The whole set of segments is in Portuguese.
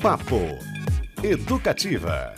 Papo Educativa.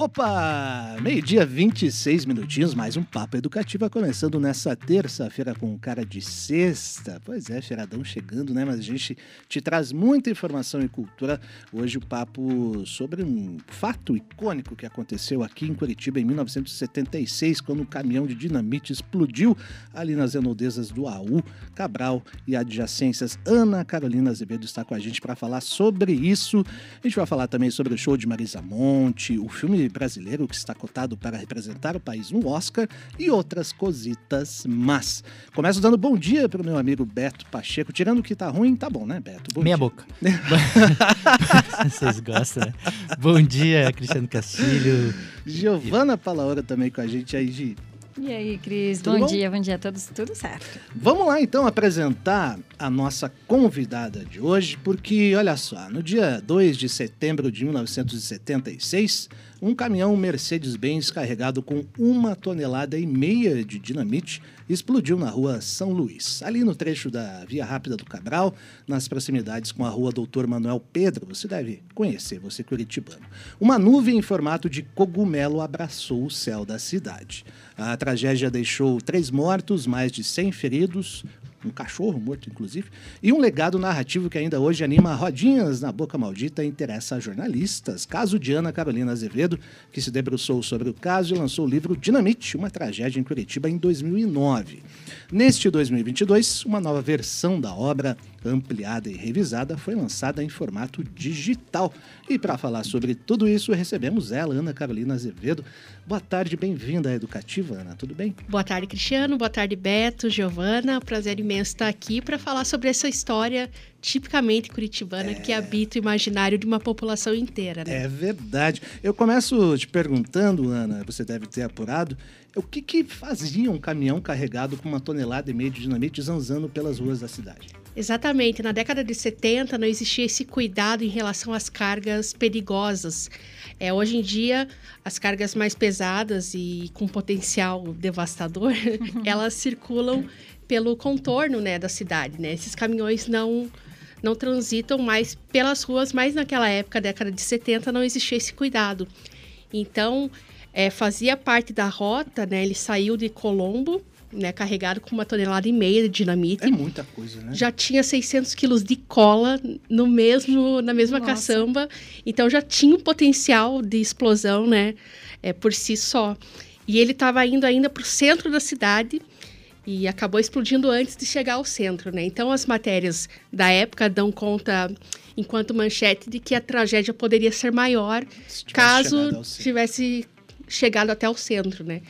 Opa! Meio-dia, 26 minutinhos, mais um Papo Educativa começando nessa terça-feira com cara de sexta. Pois é, feiradão chegando, né? Mas a gente te traz muita informação e cultura. Hoje o papo sobre um fato icônico que aconteceu aqui em Curitiba em 1976, quando um caminhão de dinamite explodiu ali nas enodezas do AU, Cabral e adjacências. Ana Carolina Azevedo está com a gente para falar sobre isso. A gente vai falar também sobre o show de Marisa Monte, o filme brasileiro que está cotado para representar o país no Oscar e outras cositas mas Começo dando bom dia para o meu amigo Beto Pacheco. Tirando o que tá ruim, tá bom, né, Beto? Bom Meia dia. boca. Vocês gostam, né? Bom dia, Cristiano Castilho. Giovana Palaora também com a gente aí, Gi. E aí, Cris? Bom, bom? dia, bom dia a todos. Tudo certo. Vamos lá então apresentar a nossa convidada de hoje, porque olha só, no dia 2 de setembro de 1976, um caminhão Mercedes-Benz carregado com uma tonelada e meia de dinamite explodiu na rua São Luís, ali no trecho da Via Rápida do Cabral, nas proximidades com a rua Doutor Manuel Pedro. Você deve conhecer, você curitibano. Uma nuvem em formato de cogumelo abraçou o céu da cidade. A tragédia deixou três mortos, mais de 100 feridos, um cachorro morto, inclusive, e um legado narrativo que ainda hoje anima rodinhas na boca maldita e interessa a jornalistas. Caso de Ana Carolina Azevedo, que se debruçou sobre o caso e lançou o livro Dinamite, uma tragédia em Curitiba, em 2009. Neste 2022, uma nova versão da obra, ampliada e revisada, foi lançada em formato digital. E para falar sobre tudo isso, recebemos ela, Ana Carolina Azevedo. Boa tarde, bem-vinda à Educativa, Ana, tudo bem? Boa tarde, Cristiano. Boa tarde, Beto, Giovana. Prazer imenso estar aqui para falar sobre essa história tipicamente curitibana que habita o imaginário de uma população inteira, né? É verdade. Eu começo te perguntando, Ana, você deve ter apurado, o que, que fazia um caminhão carregado com uma tonelada e meia de dinamite zanzando pelas ruas da cidade? Exatamente. Na década de 70 não existia esse cuidado em relação às cargas perigosas. É, hoje em dia, as cargas mais pesadas e com potencial devastador, elas circulam pelo contorno né, da cidade. Né? Esses caminhões não não transitam mais pelas ruas, mas naquela época, década de 70, não existia esse cuidado. Então, é, fazia parte da rota, né? Ele saiu de Colombo, né? Carregado com uma tonelada e meia de dinamite. É muita coisa, né? Já tinha 600 quilos de cola no mesmo, na mesma Nossa. caçamba. Então, já tinha um potencial de explosão, né? É, por si só. E ele estava indo ainda para o centro da cidade e acabou explodindo antes de chegar ao centro, né? Então as matérias da época dão conta, enquanto manchete, de que a tragédia poderia ser maior Se caso tivesse chegado até o centro, né?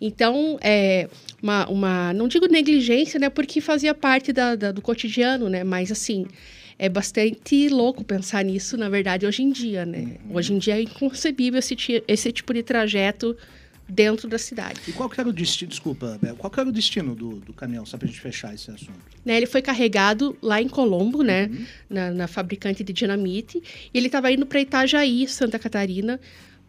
Então, é uma, uma não digo negligência, né? Porque fazia parte da, da- do cotidiano, né? Mas, assim, é bastante louco pensar nisso, na verdade, hoje em dia, né? Uhum. Hoje em dia é inconcebível esse, esse tipo de trajeto dentro da cidade. E qual que era o destino, desculpa, qual que era o destino do, do caminhão, só pra gente fechar esse assunto? Né, ele foi carregado lá em Colombo, né? Uhum. Na, na fabricante de dinamite. E ele estava indo para Itajaí, Santa Catarina,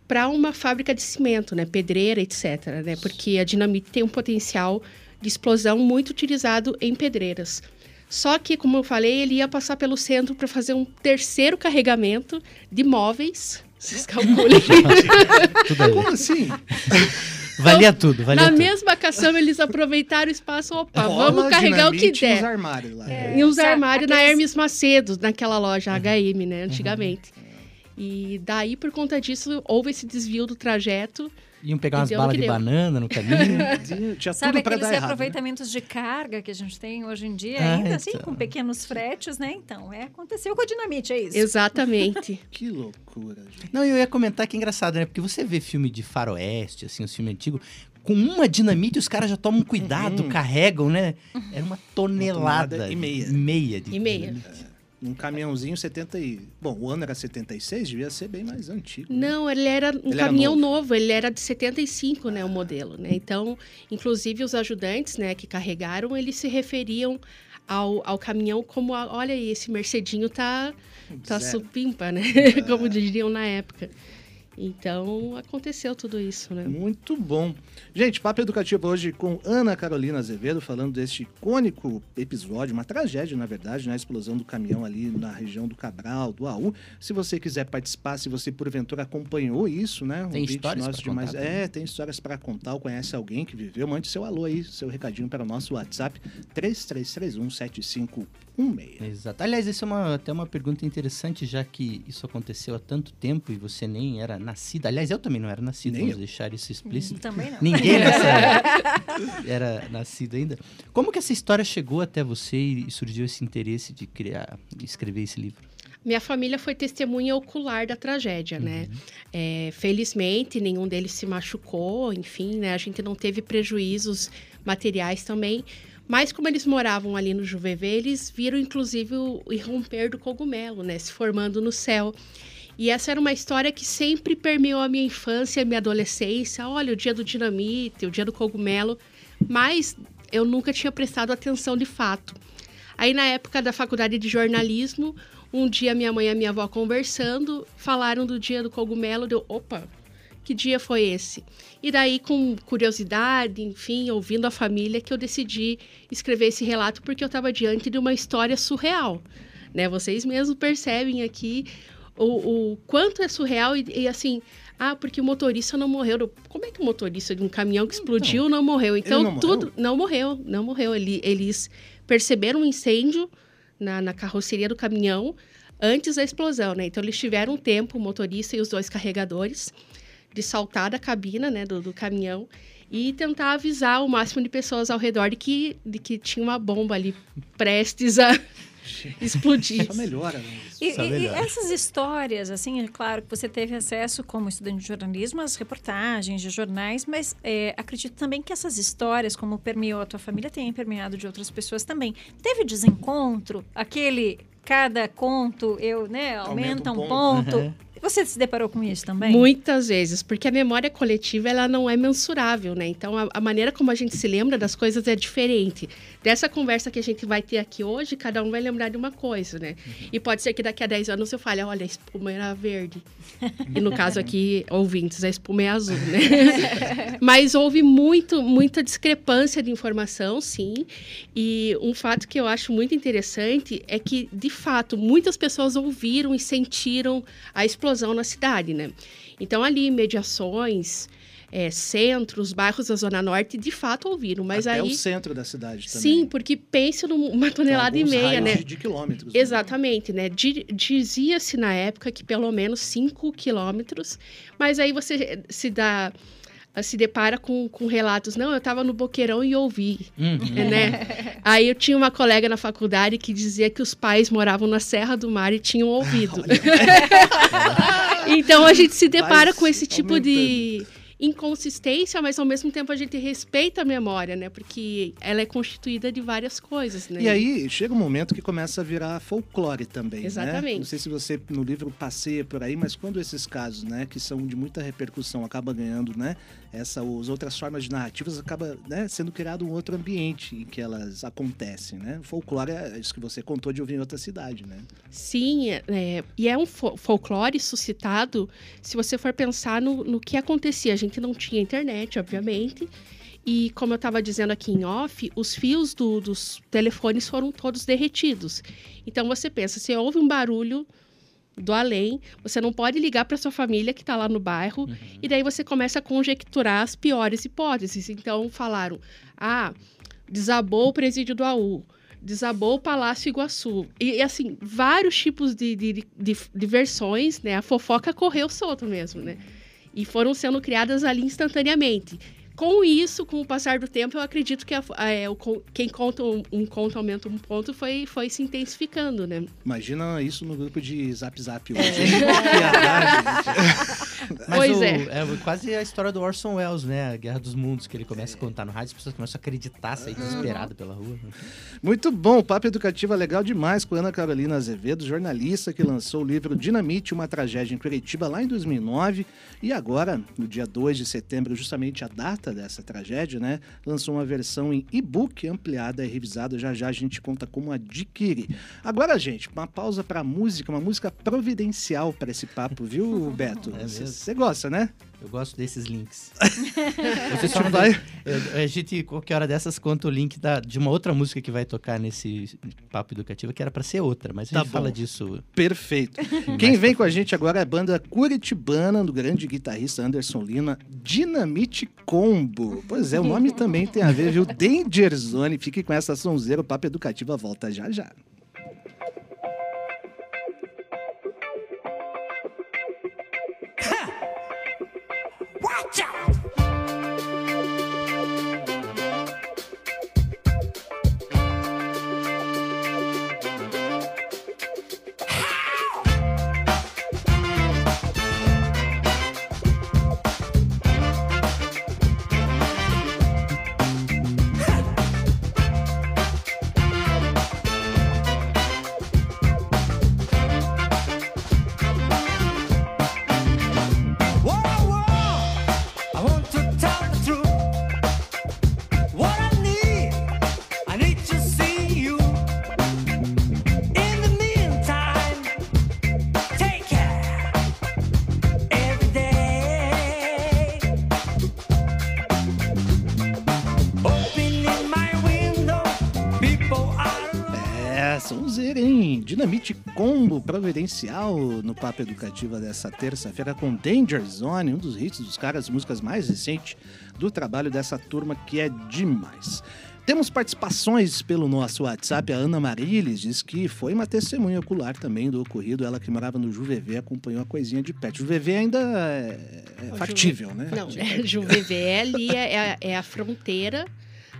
para uma fábrica de cimento, né? Pedreira, etc. Né? Porque a dinamite tem um potencial de explosão muito utilizado em pedreiras. Só que, como eu falei, ele ia passar pelo centro para fazer um terceiro carregamento de móveis. Vocês calculem. Como assim? Valia tudo, valia Na tudo. mesma caçamba, eles aproveitaram o espaço. Opa, Cola, vamos carregar o que dinamite e der. Os armários lá. E os armários na Hermes Macedo, naquela loja HM, né? Antigamente. E daí, por conta disso, houve esse desvio do trajeto. Iam pegar umas balas de deu. banana no caminho. Tinha Sabe tudo pra aqueles dar errado. né? aproveitamentos de carga que a gente tem hoje em dia, Ah, ainda assim, então. com pequenos fretes, né? Então, é, aconteceu com a dinamite, é isso. Exatamente. Que loucura, gente. Não, eu ia comentar que é engraçado, né? Porque você vê filme de faroeste, assim, os filmes antigos, com uma dinamite os caras já tomam cuidado, Uhum. carregam, né? Era uma tonelada. tonelada e meia. Meia de E meia. dinamite. Um caminhãozinho 70 e... Bom, o ano era 76, devia ser bem mais antigo. né? Não, ele era um Ele era caminhão novo. novo. ele era de 75, né, o modelo, né? Então, inclusive os ajudantes, né, que carregaram, eles se referiam ao, ao caminhão como, a- olha aí, esse Mercedinho tá, tá Zero. supimpa, né? como diriam na época. Então aconteceu tudo isso, né? Muito bom. Gente, papo educativo hoje com Ana Carolina Azevedo, falando deste icônico episódio, uma tragédia, na verdade, né? A explosão do caminhão ali na região do Cabral, do AU. Se você quiser participar, se você porventura acompanhou isso, né? Um Tem histórias nosso pra demais- contar também. É, tem histórias para contar, ou conhece alguém que viveu, mande seu alô aí, seu recadinho para o nosso WhatsApp, 3331 7516. Exato. Aliás, essa é uma, até uma pergunta interessante, já que isso aconteceu há tanto tempo e você nem era nascida. Aliás, eu também não era nascido, Nem vamos eu. deixar isso explícito. Também não. Ninguém nessa era nascido ainda. Como que essa história chegou até você e surgiu esse interesse de criar, de escrever esse livro? Minha família foi testemunha ocular da tragédia, né? É, felizmente, nenhum deles se machucou, enfim, né? A gente não teve prejuízos materiais também. Mas como eles moravam ali no Juvevê, eles viram inclusive o irromper do cogumelo, né? Se formando no céu. E essa era uma história que sempre permeou a minha infância, a minha adolescência. Olha, o dia do dinamite, o dia do cogumelo. Mas eu nunca tinha prestado atenção de fato. Aí, na época da faculdade de jornalismo, um dia minha mãe e minha avó conversando, falaram do dia do cogumelo, deu, opa, que dia foi esse? E daí, com curiosidade, enfim, ouvindo a família, que eu decidi escrever esse relato, porque eu estava diante de uma história surreal. Né? Vocês mesmos percebem aqui o, o quanto é surreal e, e, assim... Ah, porque o motorista não morreu. Eu, Como é que o motorista de um caminhão que explodiu não morreu? Então, não morreu? tudo... Não morreu, não morreu. Ele, eles perceberam um incêndio na, na carroceria do caminhão antes da explosão, né? Então eles tiveram um tempo, o motorista e os dois carregadores, de saltar da cabina, né, do, do caminhão e tentar avisar o máximo de pessoas ao redor de que, de que tinha uma bomba ali prestes a explodir. Só melhora, né? E, Só e- e melhor. essas histórias, assim, é claro que você teve acesso como estudante de jornalismo às reportagens de jornais, mas é, acredito também que essas histórias, como permeou a tua família, tenham permeado de outras pessoas também. Teve desencontro? Aquele cada conto eu, né, aumenta, Aumenta um um ponto. Você se deparou com isso também? Muitas vezes, porque a memória coletiva ela não é mensurável, né? Então a, a maneira como a gente se lembra das coisas é diferente. Dessa conversa que a gente vai ter aqui hoje, cada um vai lembrar de uma coisa, né? E pode ser que daqui a 10 anos eu fale, olha, a espuma era verde. E no caso aqui, ouvintes, a espuma é azul, né? Mas houve muito, muita discrepância de informação, sim. E um fato que eu acho muito interessante é que, de fato, muitas pessoas ouviram e sentiram a explosão na cidade, né? Então, ali, mediações, é, centros, bairros da Zona Norte, de fato ouviram. Mas Até aí. o centro da cidade também. Sim, porque pense numa tonelada e meia, né? De, de quilômetros. né? Exatamente, né? Di- Dizia-se na época que pelo menos 5 quilômetros, mas aí você se dá se depara com, com relatos, não, eu estava no boqueirão e ouvi, Uhum. né? Aí eu tinha uma colega na faculdade que dizia que os pais moravam na Serra do Mar e tinham ouvido. então a gente se depara Pais com esse tipo de inconsistência, mas ao mesmo tempo a gente respeita a memória, né? Porque ela é constituída de várias coisas, né? E aí chega um momento que começa a virar folclore também, né? Exatamente. Não sei se você no livro passeia por aí, mas quando esses casos, né, que são de muita repercussão, acaba ganhando, né, essa as outras formas de narrativas acaba, né, sendo criado um outro ambiente em que elas acontecem, né? Folclore é isso que você contou de ouvir em outra cidade, né? Sim, é- é, e é um fo- folclore suscitado se você for pensar no, no que acontecia. A gente não tinha internet, obviamente. E como eu estava dizendo aqui em off, os fios do- dos telefones foram todos derretidos. Então você pensa, se houve um barulho do além, você não pode ligar para sua família que está lá no bairro, e daí você começa a conjecturar as piores hipóteses. Então falaram: ah, desabou o presídio do AU, desabou o Palácio Iguaçu. E, e, assim, vários tipos de, de, de, de versões, né? A fofoca correu solto mesmo, né? E foram sendo criadas ali instantaneamente. Com isso, com o passar do tempo, eu acredito que a- a- é, o quem conta um, um conto aumenta um ponto foi, foi se intensificando, né? Imagina isso no grupo de Zap Zap hoje. Mas Pois o- é. quase a história do Orson Welles, né? A Guerra dos Mundos, que ele começa a contar no rádio, as pessoas começam a acreditar, sair desesperado pela rua. Muito bom, o Papo Educativo é legal demais com Ana Carolina Azevedo, jornalista que lançou o livro Dinamite, uma tragédia em Curitiba lá em 2009 e agora, no dia 2 de setembro, justamente a data dessa tragédia, né? Lançou uma versão em e-book ampliada e revisada. Já já a gente conta como adquirir. Agora, gente, uma pausa para música, uma música providencial para esse papo, viu, Beto? É? Você gosta, né? Eu gosto desses links. Você só vai. A gente, qualquer hora dessas, conta o link da- de uma outra música que vai tocar nesse papo educativo, que era pra ser outra, mas a Tá gente fala disso. Perfeito. Quem vem com a gente agora é a banda curitibana do grande guitarrista Anderson Lima, Dinamite Combo. Pois é, o nome também tem a ver, viu? Danger Zone. Fique com essa sonzeira, o Papo Educativa volta já já. Dinamite Combo providencial no Papo Educativa dessa terça-feira com Danger Zone, um dos hits dos caras, músicas mais recentes do trabalho dessa turma que é demais. Temos participações pelo nosso WhatsApp. A Ana Mariles diz que foi uma testemunha ocular também do ocorrido. Ela que morava no Juvevê acompanhou a coisinha de perto. Juvevê ainda é, factível, né? Não, é, Juvevê ali é, é a fronteira,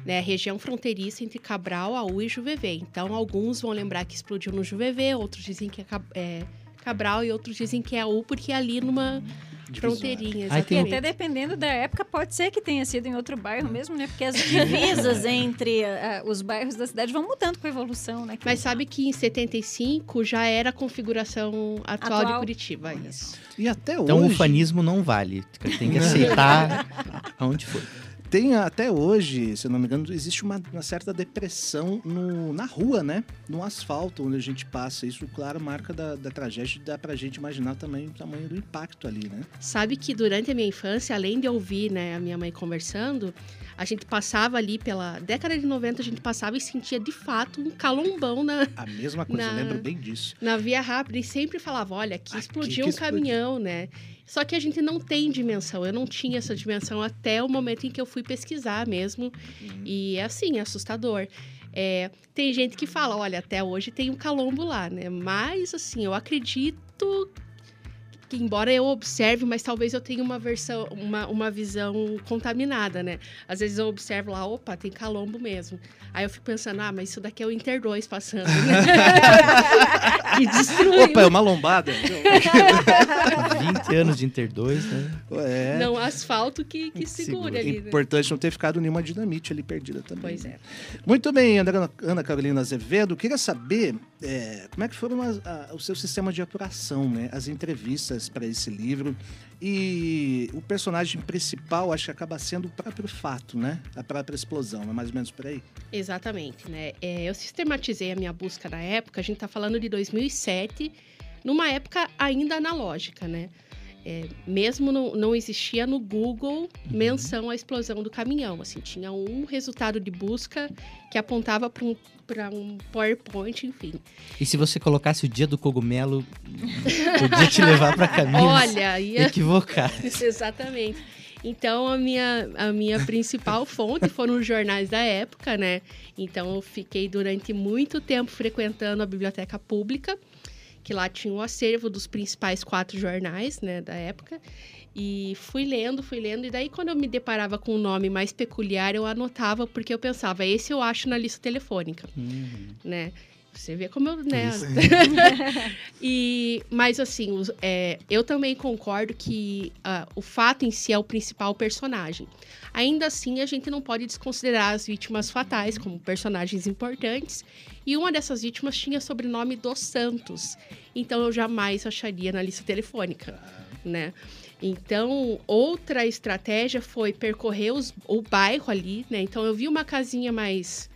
né, a região fronteiriça entre Cabral, Aú e Juvevê. Então, alguns vão lembrar que explodiu no Juvevê, outros dizem que é, Cab- é Cabral e outros dizem que é Aú, porque é ali numa fronteirinha. Aí tem Exatamente. até dependendo da época, pode ser que tenha sido em outro bairro mesmo, né? Porque as divisas entre ah, os bairros da cidade vão mudando com a evolução, né? Mas sabe que em 75 já era a configuração atual, Atual. de Curitiba, isso. E até Então o hoje. ufanismo não vale. Tem que aceitar aonde for. Tem até hoje, se eu não me engano, existe uma, uma certa depressão no- na rua, né? No asfalto, onde a gente passa. Isso, claro, marca da, da tragédia. Dá pra gente imaginar também o tamanho do impacto ali, né? Sabe que durante a minha infância, além de ouvir né, a minha mãe conversando, a gente passava ali pela década de 90, a gente passava e sentia de fato um calombão na, A mesma coisa, eu Na- lembro bem disso. na via rápida e sempre falava: olha, aqui Aqui explodiu um caminhão, né? Só que a gente não tem dimensão. Eu não tinha essa dimensão até o momento em que eu fui pesquisar mesmo. E é assim, é assustador. É, tem gente que fala, olha, até hoje tem um calombo lá, né? Mas, assim, eu acredito que, embora eu observe, mas talvez eu tenha uma versão, uma, uma visão contaminada, né? Às vezes eu observo lá, opa, tem calombo mesmo. Aí eu fico pensando, ah, mas isso daqui é o Inter 2 passando, né? que destruiu. Opa, é uma lombada. 20 anos de Inter 2, né? é. Não, asfalto que, que segura ali, né? Importante não ter ficado nenhuma dinamite ali perdida também. Pois né? é. Muito bem, Ana, Ana Carolina Azevedo. Queria saber é, como é que foram as- a- o seu sistema de apuração, né? As entrevistas para esse livro. E o personagem principal, acho que acaba sendo o próprio fato, né? A própria explosão, é mais ou menos por aí. Exatamente, né? É, eu sistematizei a minha busca na época, a gente tá falando de 2007, numa época ainda analógica, né? É, mesmo não, não existia no Google menção à explosão do caminhão, assim, tinha um resultado de busca que apontava para um, pra um PowerPoint, enfim. E se você colocasse o dia do cogumelo, podia te levar para caminhos Olha, ia... equivocados. Exatamente. Então, a minha, a minha principal fonte foram os jornais da época, né? Então, eu fiquei durante muito tempo frequentando a biblioteca pública, que lá tinha o acervo dos principais quatro jornais, né, da época. E fui lendo, fui lendo, e daí quando eu me deparava com um nome mais peculiar, eu anotava, porque eu pensava, esse eu acho na lista telefônica, Hum. né? Você vê como eu, né? e, mas assim, os- é, eu também concordo que ah, o fato em si é o principal personagem. Ainda assim, a gente não pode desconsiderar as vítimas fatais como personagens importantes. E uma dessas vítimas tinha sobrenome dos Santos. Então eu jamais acharia na lista telefônica, né? Então, outra estratégia foi percorrer os- o bairro ali, né? Então, eu vi uma casinha mais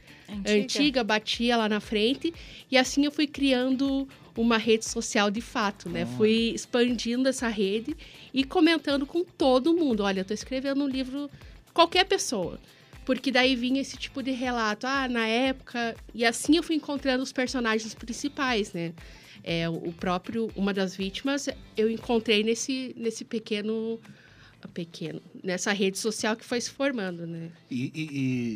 antiga. batia lá na frente e assim eu fui criando uma rede social de fato, né? Olha. Fui expandindo essa rede e comentando com todo mundo. Olha, eu tô escrevendo um livro qualquer pessoa. Porque daí vinha esse tipo de relato, ah, na época, e assim eu fui encontrando os personagens principais, né? É, o próprio, uma das vítimas, eu encontrei nesse, nesse pequeno, pequeno, nessa rede social que foi se formando, né? E, e-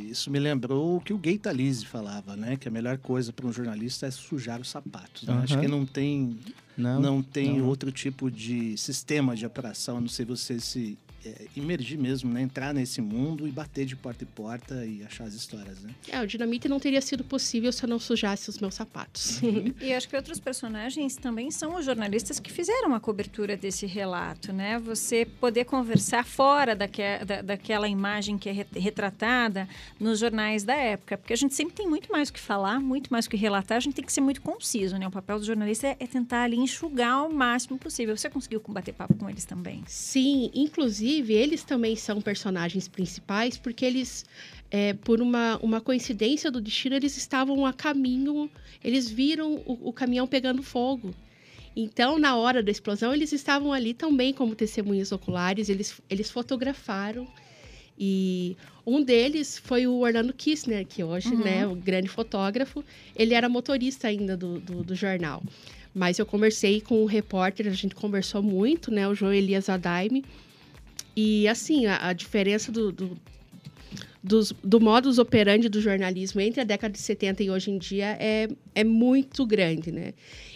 e isso me lembrou o que o Gay Talese falava, né? Que a melhor coisa para um jornalista é sujar os sapatos. né? Acho Aham. que não tem, Não, não, tem não. outro tipo de sistema de apuração, a não ser você se é, imergir mesmo, né? Entrar nesse mundo e bater de porta em porta e achar as histórias, né? É, o dinamite não teria sido possível se eu não sujasse os meus sapatos. E acho que outros personagens também são os jornalistas que fizeram a cobertura desse relato, né? Você poder conversar fora daque, da, daquela imagem que é re- retratada nos jornais da época, porque a gente sempre tem muito mais o que falar, muito mais o que relatar, a gente tem que ser muito conciso, né? O papel do jornalista é, é tentar ali enxugar o máximo possível. Você conseguiu bater papo com eles também? Sim, inclusive eles também são personagens principais, porque eles, é, por uma, uma coincidência do destino, eles estavam a caminho, eles viram o, o caminhão pegando fogo. Então, na hora da explosão, eles estavam ali também como testemunhas oculares, eles, eles fotografaram. E um deles foi o Orlando Kistner, que hoje, Uhum. né, o grande fotógrafo, ele era motorista ainda do, do, do jornal. Mas eu conversei com o repórter, a gente conversou muito, né, o João Elias Adaime. E assim, a, a diferença do, do, dos, do modus operandi do jornalismo entre a década de 70 e hoje em dia é, é muito grande, né?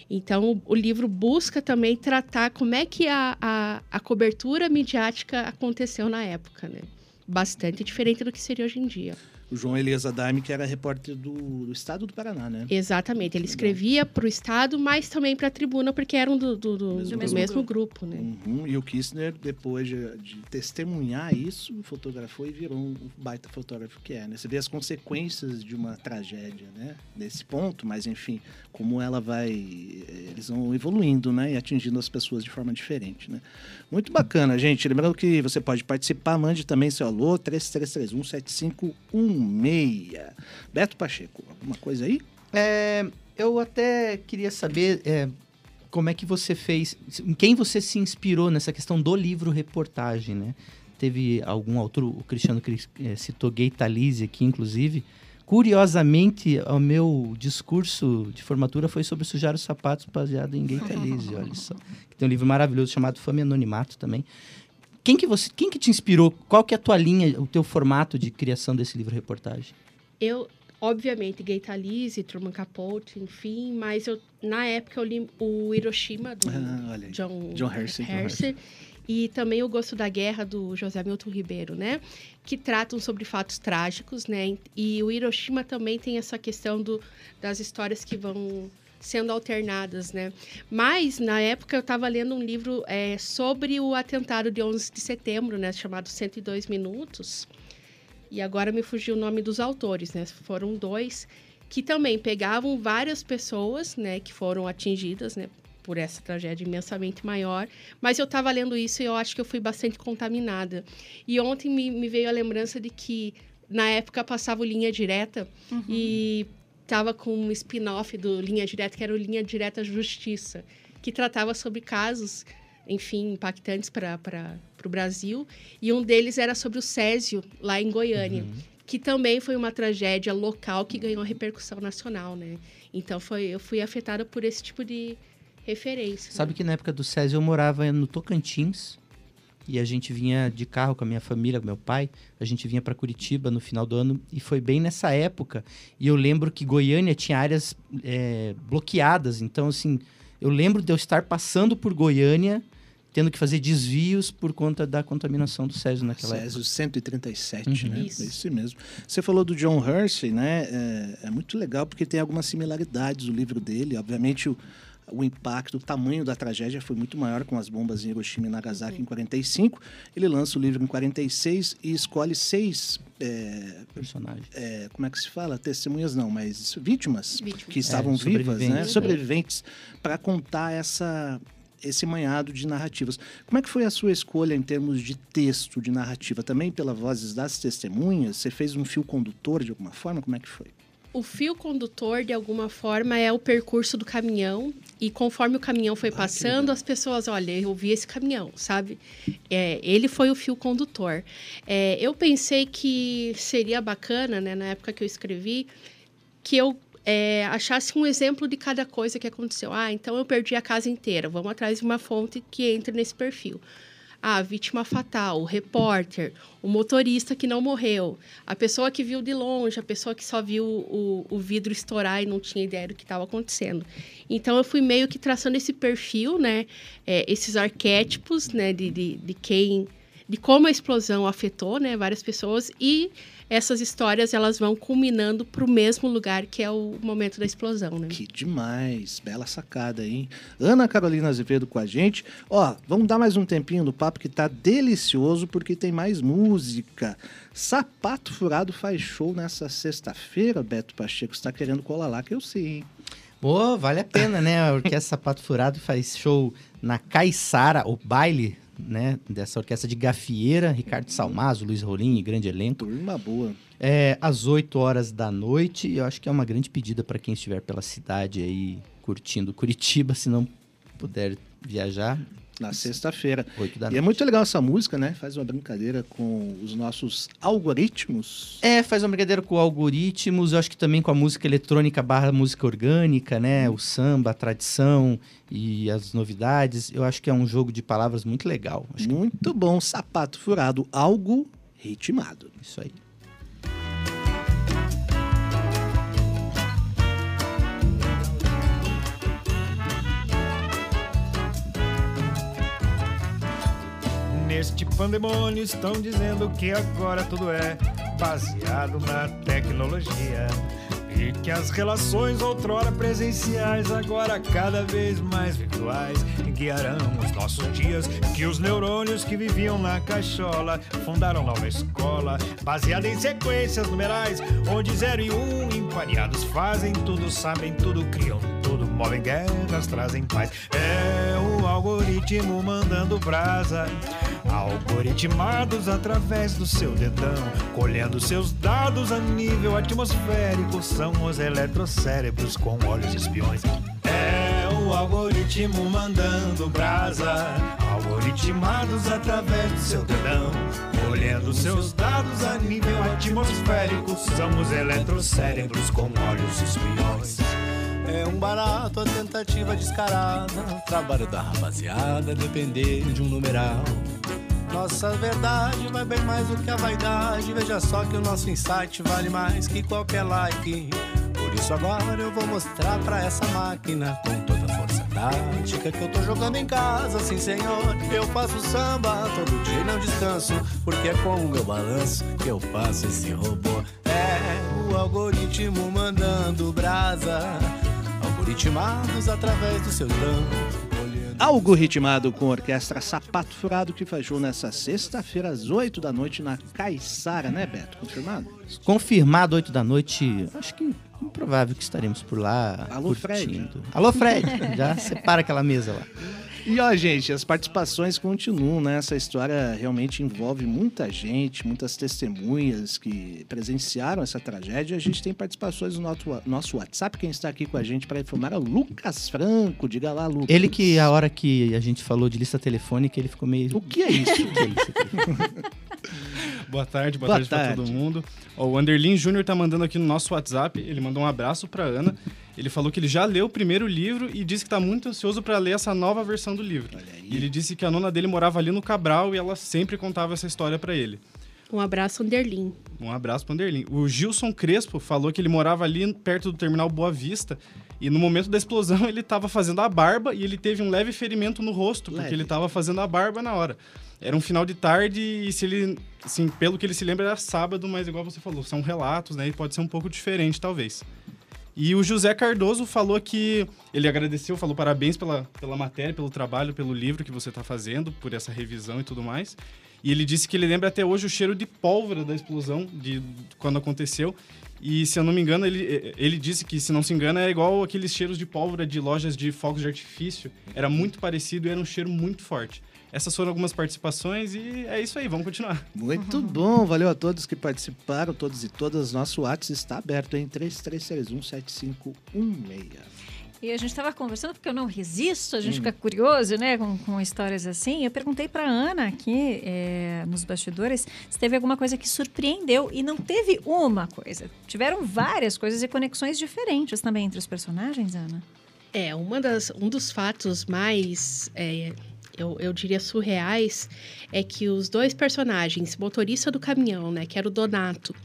Então, o livro busca também tratar como é que a, a, a cobertura midiática aconteceu na época, né? Bastante diferente do que seria hoje em dia. O João Elias Adaime, que era repórter do, do estado do Paraná, né? Exatamente. Ele escrevia para o Estado, mas também para a tribuna, porque eram do, do, do- Mesmo mesmo, grupo, né? Uhum, E o Kistner, depois de, de testemunhar isso, fotografou e virou um baita fotógrafo que é. Né? Você vê as consequências de uma tragédia, né? Nesse ponto, mas enfim, como ela vai. Eles vão evoluindo, né? E atingindo as pessoas de forma diferente, né? Muito bacana, gente. Lembrando que você pode participar, mande também seu alô, 3331-7516. Beto Pacheco, alguma coisa aí? É, eu até queria saber é, como é que você fez, em quem você se inspirou nessa questão do livro reportagem, né? Teve algum autor, o Cristiano Cris- eh, citou Gay Talese aqui, inclusive. Curiosamente, o meu discurso de formatura foi sobre sujar os sapatos baseado em Gay Talese, olha só. Que tem um livro maravilhoso chamado Fama e Anonimato também. Quem que você, quem que te inspirou? Qual que é a tua linha, o teu formato de criação desse livro reportagem? Eu, obviamente, Gay Talese, Truman Capote, enfim, mas eu, na época eu li o Hiroshima, do Ah. John, John Hersey. E também o Gosto da Guerra, do José Milton Ribeiro, né? Que tratam sobre fatos trágicos, né? E o Hiroshima também tem essa questão do, das histórias que vão sendo alternadas, né? Mas, na época, eu estava lendo um livro é, sobre o atentado de 11 de setembro, né? Chamado 102 Minutos. E agora me fugiu o nome dos autores, né? Foram dois que também pegavam várias pessoas, né? Que foram atingidas, né? Por essa tragédia imensamente maior. Mas eu estava lendo isso e eu acho que eu fui bastante contaminada. E ontem me, me veio a lembrança de que, na época, passava o Linha Direta e tava com um spin-off do Linha Direta, que era o Linha Direta Justiça, que tratava sobre casos, enfim, impactantes para o Brasil. E um deles era sobre o Césio, lá em Goiânia, que também foi uma tragédia local que ganhou repercussão nacional, né? Então, foi, eu fui afetada por esse tipo de referência. Sabe que na época do Césio eu morava no Tocantins e a gente vinha de carro com a minha família, com meu pai, a gente vinha para Curitiba no final do ano e foi bem nessa época. E eu lembro que Goiânia tinha áreas é, bloqueadas, então assim, eu lembro de eu estar passando por Goiânia tendo que fazer desvios por conta da contaminação do Césio naquela época. Césio 137, Uhum. né? Isso. Isso mesmo. Você falou do John Hersey, né? É, é muito legal porque tem algumas similaridades o livro dele. Obviamente, o, o impacto, o tamanho da tragédia foi muito maior com as bombas em Hiroshima e Nagasaki em 45. Ele lança o livro em 46 e escolhe seis. é, Personagem. é, como é que se fala? Testemunhas não, mas vítimas, Vítimas. que estavam É, vivas, né? sobreviventes. Sobreviventes, para contar essa esse manhado de narrativas. Como é que foi a sua escolha em termos de texto, de narrativa? Também pela Vozes das Testemunhas? Você fez um fio condutor de alguma forma? Como é que foi? O fio condutor, de alguma forma, é o percurso do caminhão. E conforme o caminhão foi Ah, passando, as pessoas, olha, eu vi esse caminhão, sabe? É, ele foi o fio condutor. É, eu pensei que seria bacana, né, na época que eu escrevi, que eu é, achasse um exemplo de cada coisa que aconteceu. Ah, então eu perdi a casa inteira. Vamos atrás de uma fonte que entre nesse perfil. A vítima fatal, o repórter, o motorista que não morreu, a pessoa que viu de longe, a pessoa que só viu o, o vidro estourar e não tinha ideia do que estava acontecendo. Então eu fui meio que traçando esse perfil, né? é, esses arquétipos, né? De, de, de quem, de como a explosão afetou, né? Várias pessoas e essas histórias elas vão culminando para o mesmo lugar que é o momento da explosão, né? Que demais, bela sacada, hein? Ana Carolina Azevedo com a gente. Ó, vamos dar mais um tempinho no papo que tá delicioso porque tem mais música. Sapato Furado faz show nessa sexta-feira, Beto Pacheco. Você tá querendo colar lá que eu sei, hein? Pô, vale a pena, né? A Orquestra Sapato Furado faz show na Caiçara, o baile, né? Dessa orquestra de gafieira, Ricardo Salmazo, Luiz Rolim, grande elenco. Turma boa. É, às 8 horas da noite, eu acho que é uma grande pedida para quem estiver pela cidade aí curtindo Curitiba, se não puder viajar, Na sexta-feira. 8 da E é noite. muito legal essa música, né? Faz uma brincadeira com os nossos algoritmos. É, faz uma brincadeira com algoritmos, eu acho que também com a música eletrônica barra música orgânica, né? O samba, a tradição e as novidades. Eu acho que é um jogo de palavras muito legal. Acho que Muito bom. Sapato Furado, algo ritmado. é isso aí. Neste pandemônio estão dizendo que agora tudo é baseado na tecnologia. E que as relações outrora presenciais, agora cada vez mais virtuais, guiarão os nossos dias. Que os neurônios que viviam na caixola fundaram nova escola, baseada em sequências numerais, onde zero e um empareados fazem tudo, sabem tudo, criam tudo, movem guerras, trazem paz. É o algoritmo mandando brasa. Algoritmados através do seu dedão, colhendo seus dados a nível atmosférico, são os eletrocérebros com olhos espiões. É o algoritmo mandando brasa, algoritmados através do seu dedão, colhendo seus dados a nível atmosférico, são os eletrocérebros com olhos espiões. É um barato a tentativa descarada. Trabalho da rapaziada depender de um numeral. Nossa verdade vai bem mais do que a vaidade. Veja só que o nosso insight vale mais que qualquer like. Por isso agora eu vou mostrar pra essa máquina com toda a força tática que eu tô jogando em casa, sim senhor. Eu faço samba todo dia e não descanso, porque é com o meu balanço que eu faço esse robô. É o algoritmo mandando brasa, algoritmados através do seu trampo. Algo ritmado com a orquestra Sapato Furado que show nessa sexta-feira às 8 da noite na Caiçara, né, Beto? Confirmado? Confirmado 8 da noite, acho que improvável que estaremos por lá Alô, Fred. curtindo. Alô, Fred! Já separa aquela mesa lá. E ó, gente, as participações continuam, né? Essa história realmente envolve muita gente, muitas testemunhas que presenciaram essa tragédia. A gente tem participações no nosso, WhatsApp. Quem está aqui com a gente para informar é o Lucas Franco. Diga lá, Lucas. Ele que, a hora que a gente falou de lista telefônica, ele ficou meio... O que é isso? O que é isso? Boa tarde, boa, Boa tarde, tarde. todo mundo. Ó, o Anderlin Júnior tá mandando aqui no nosso WhatsApp, ele mandou um abraço pra Ana. Ele falou que ele já leu o primeiro livro e disse que tá muito ansioso pra ler essa nova versão do livro. E ele disse que a nona dele morava ali no Cabral e ela sempre contava essa história pra ele. Um abraço, Anderlin. Um abraço pro Anderlin. O Gilson Crespo falou que ele morava ali perto do terminal Boa Vista e no momento da explosão ele tava fazendo a barba e ele teve um leve ferimento no rosto, porque Leve. ele tava fazendo a barba na hora. Era um final de tarde e se ele, assim, pelo que ele se lembra era sábado, mas igual você falou, são relatos, né? E pode ser um pouco diferente, talvez. E o José Cardoso falou que ele agradeceu, falou parabéns pela, pela matéria, pelo trabalho, pelo livro que você está fazendo, por essa revisão e tudo mais. E ele disse que ele lembra até hoje o cheiro de pólvora da explosão, de quando aconteceu. E se eu não me engano, ele, ele disse que, se não se engana, é igual aqueles cheiros de pólvora de lojas de fogos de artifício. Era muito parecido e era um cheiro muito forte. Essas foram algumas participações e é isso aí, vamos continuar. Muito bom, valeu a todos que participaram, todos e todas. Nosso WhatsApp está aberto em 33317516. E a gente estava conversando, porque eu não resisto, a gente fica curioso, né, com, com histórias assim. Eu perguntei para Ana aqui, é, nos bastidores, se teve alguma coisa que surpreendeu. E não teve uma coisa. Tiveram várias coisas e conexões diferentes também entre os personagens, Ana. É, uma das, um dos fatos mais, é, eu, eu diria, surreais é que os dois personagens, motorista do caminhão, né, que era o Donato,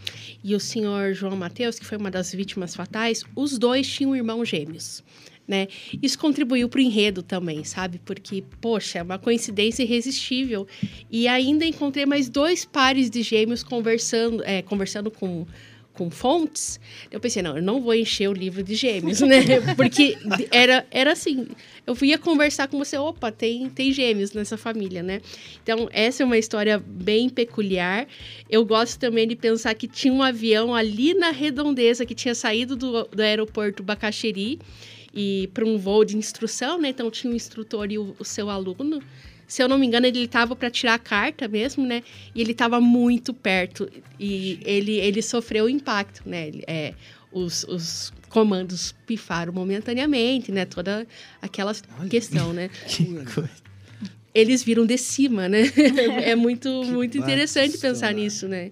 e o senhor João Mateus, que foi uma das vítimas fatais, os dois tinham irmãos gêmeos. Né? Isso contribuiu para o enredo também, sabe? Porque, poxa, é uma coincidência irresistível. E ainda encontrei mais dois pares de gêmeos conversando, é, conversando com com fontes, eu pensei, não, eu não vou encher o livro de gêmeos, né? Porque era, era assim, eu ia conversar com você, opa, tem, tem gêmeos nessa família, né? Então, essa é uma história bem peculiar. Eu gosto também de pensar que tinha um avião ali na redondeza que tinha saído do, do aeroporto Bacaxeri e para um voo de instrução, né? Então, tinha o instrutor e o, o seu aluno se eu não me engano, ele estava para tirar a carta mesmo, né? E ele estava muito perto e ele, ele sofreu o impacto, né? É, os, os comandos pifaram momentaneamente, né? Toda aquela Olha, questão, né? Que coisa. Eles viram de cima, né? é muito, muito interessante pensar nisso, né?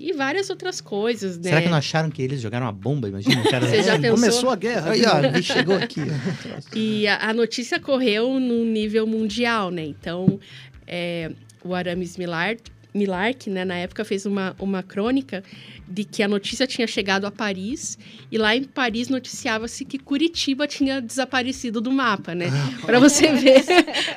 E várias outras coisas, né? Será que não acharam que eles jogaram uma bomba? Imagina, cara. Você já pensou? Começou a guerra. Aí, ó, ele chegou aqui. e a, a, notícia correu no nível mundial, né? Então, é, o Aramis Millard Milark, né, na época, fez uma, uma crônica de que a notícia tinha chegado a Paris e lá em Paris noticiava-se que Curitiba tinha desaparecido do mapa, né? Para você ver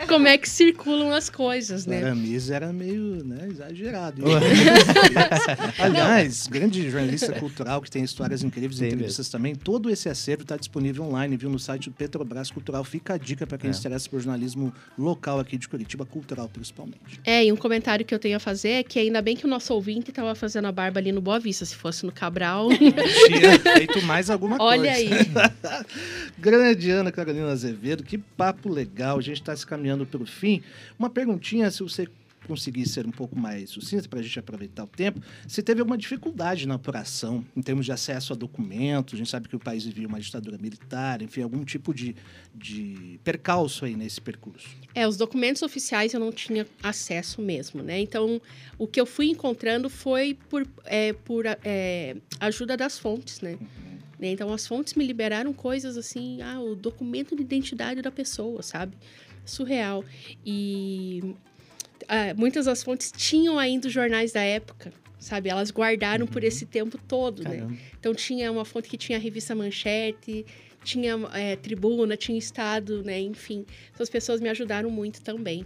como é que circulam as coisas, né? Aramis era meio né, exagerado. Aliás, grande jornalista cultural que tem histórias incríveis, Sim, entrevistas mesmo. também. Todo esse acervo está disponível online, viu, no site do Petrobras Cultural. Fica a dica para quem é. se interessa por jornalismo local aqui de Curitiba, cultural principalmente. É, e um comentário que eu tenho a fazer é que ainda bem que o nosso ouvinte estava fazendo a barba ali no Boa Vista. Se fosse no Cabral. Tinha feito mais alguma Olha coisa. Olha aí. Grande Ana Carolina Azevedo, que papo legal. A gente está se caminhando pelo fim. Uma perguntinha, se você conseguir ser um pouco mais sucinta para a gente aproveitar o tempo, se teve alguma dificuldade na apuração em termos de acesso a documentos, a gente sabe que o país vivia uma ditadura militar, enfim, algum tipo de, de percalço aí nesse percurso. É, os documentos oficiais eu não tinha acesso mesmo, né? Então, o que eu fui encontrando foi por, é, por é, ajuda das fontes, né? Uhum. Então, as fontes me liberaram coisas assim, ah, o documento de identidade da pessoa, sabe? Surreal. E muitas das fontes tinham ainda os jornais da época, sabe? Elas guardaram uhum. por esse tempo todo, né? Caramba. né? Então tinha uma fonte que tinha a revista Manchete, tinha é, Tribuna, tinha Estado, né? Enfim, essas pessoas me ajudaram muito também.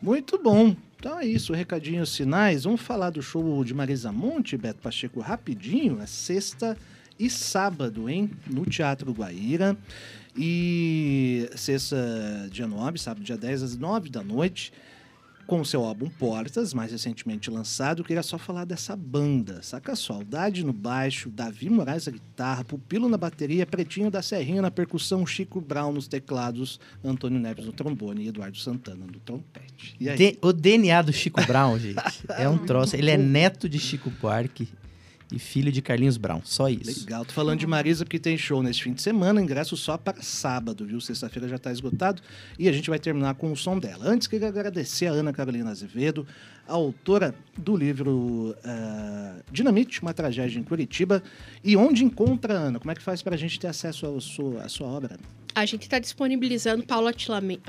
Muito bom. Então é isso, recadinhos sinais. Vamos falar do show de Marisa Monte, Beto Pacheco, rapidinho. É sexta e sábado, hein? No Teatro Guaíra. E sexta, dia 9, sábado, dia 10, às 9 da noite com o seu álbum Portas, mais recentemente lançado, eu queria só falar dessa banda. Saca só, Aldade no baixo, Davi Moraes na guitarra, Pupilo na bateria, Pretinho da Serrinha na percussão, Chico Brown nos teclados, Antônio Neves no trombone e Eduardo Santana no trompete. o DNA do Chico Brown, gente, é um troço. Ele é neto de Chico Buarque e filho de Carlinhos Brown. Só isso. Legal. Tô falando de Marisa porque tem show nesse fim de semana, ingresso só para sábado, viu? Sexta-feira já está esgotado e a gente vai terminar com o som dela. Antes, queria agradecer a Ana Carolina Azevedo, autora do livro uh, Dinamite, uma tragédia em Curitiba. E onde encontra, Ana? Como é que faz para a gente ter acesso à sua, sua obra? A gente está disponibilizando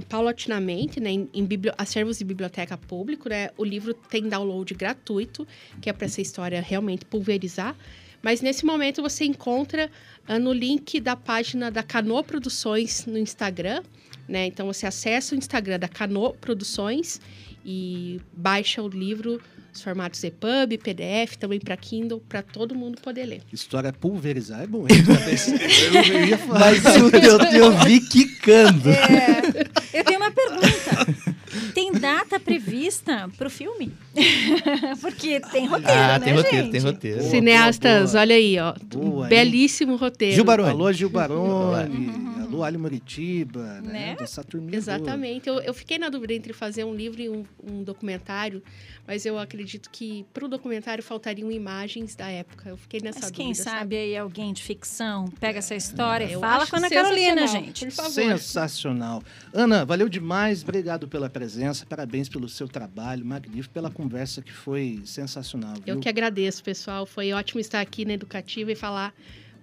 paulatinamente, né, em acervos de biblioteca público. Né? O livro tem download gratuito, que é para essa história realmente pulverizar. Mas nesse momento você encontra uh, no link da página da Cano Produções no Instagram. Né? Então você acessa o Instagram da Cano Produções e baixa o livro os formatos EPUB, PDF, também para Kindle, para todo mundo poder ler. História pulverizar é bom, hein? eu ia falar. Mas eu, eu, eu vi quicando. É, eu tenho uma pergunta. Tem data prevista pista pro filme. Porque tem roteiro, Ah, né, tem roteiro, gente? tem roteiro. Boa, Cineastas, boa. olha aí, ó. Boa? Belíssimo roteiro. Gil Baroni. Alô, Gil Baroni. Alô, Ali Muritiba, né? Né? Dessa turminha. Exatamente. Eu, eu fiquei na dúvida entre fazer um livro e um, um documentário, mas eu acredito que para o documentário faltariam imagens da época. Eu fiquei nessa Mas dúvida. quem sabe aí alguém de ficção pega essa história e Eu fala com a Ana Carolina, sensacional. gente. Por favor. Sensacional. Ana, valeu demais. Obrigado pela presença. Parabéns pelo seu trabalho. Magnífico. Pela conversa que foi sensacional. Eu viu? que agradeço, pessoal. Foi ótimo estar aqui na Educativa e falar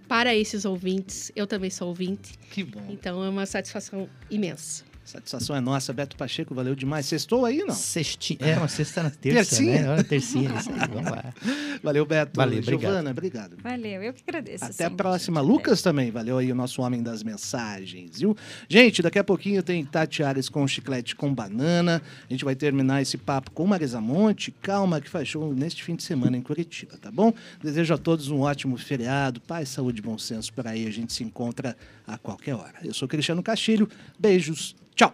para esses ouvintes. Eu também sou ouvinte, Que bom. então é uma satisfação imensa. Satisfação é nossa. Beto Pacheco, valeu demais. Sextou aí, não? Sexti... É, uma sexta na terça, Tercinha? né? Olha, tercinha, isso aí, vamos lá. Valeu, Beto. Valeu, obrigado. Giovana, obrigado. Valeu, eu que agradeço. Até a próxima. gente. Lucas também, valeu aí o nosso homem das mensagens, viu? Gente, daqui a pouquinho tem Tati Ares com chiclete com banana. A gente vai terminar esse papo com Marisa Monte. Calma que faz show neste fim de semana em Curitiba, tá bom? Desejo a todos um ótimo feriado, paz, saúde e bom senso por aí. A gente se encontra a qualquer hora. Eu sou Cristiano Castilho. Beijos. Tchau.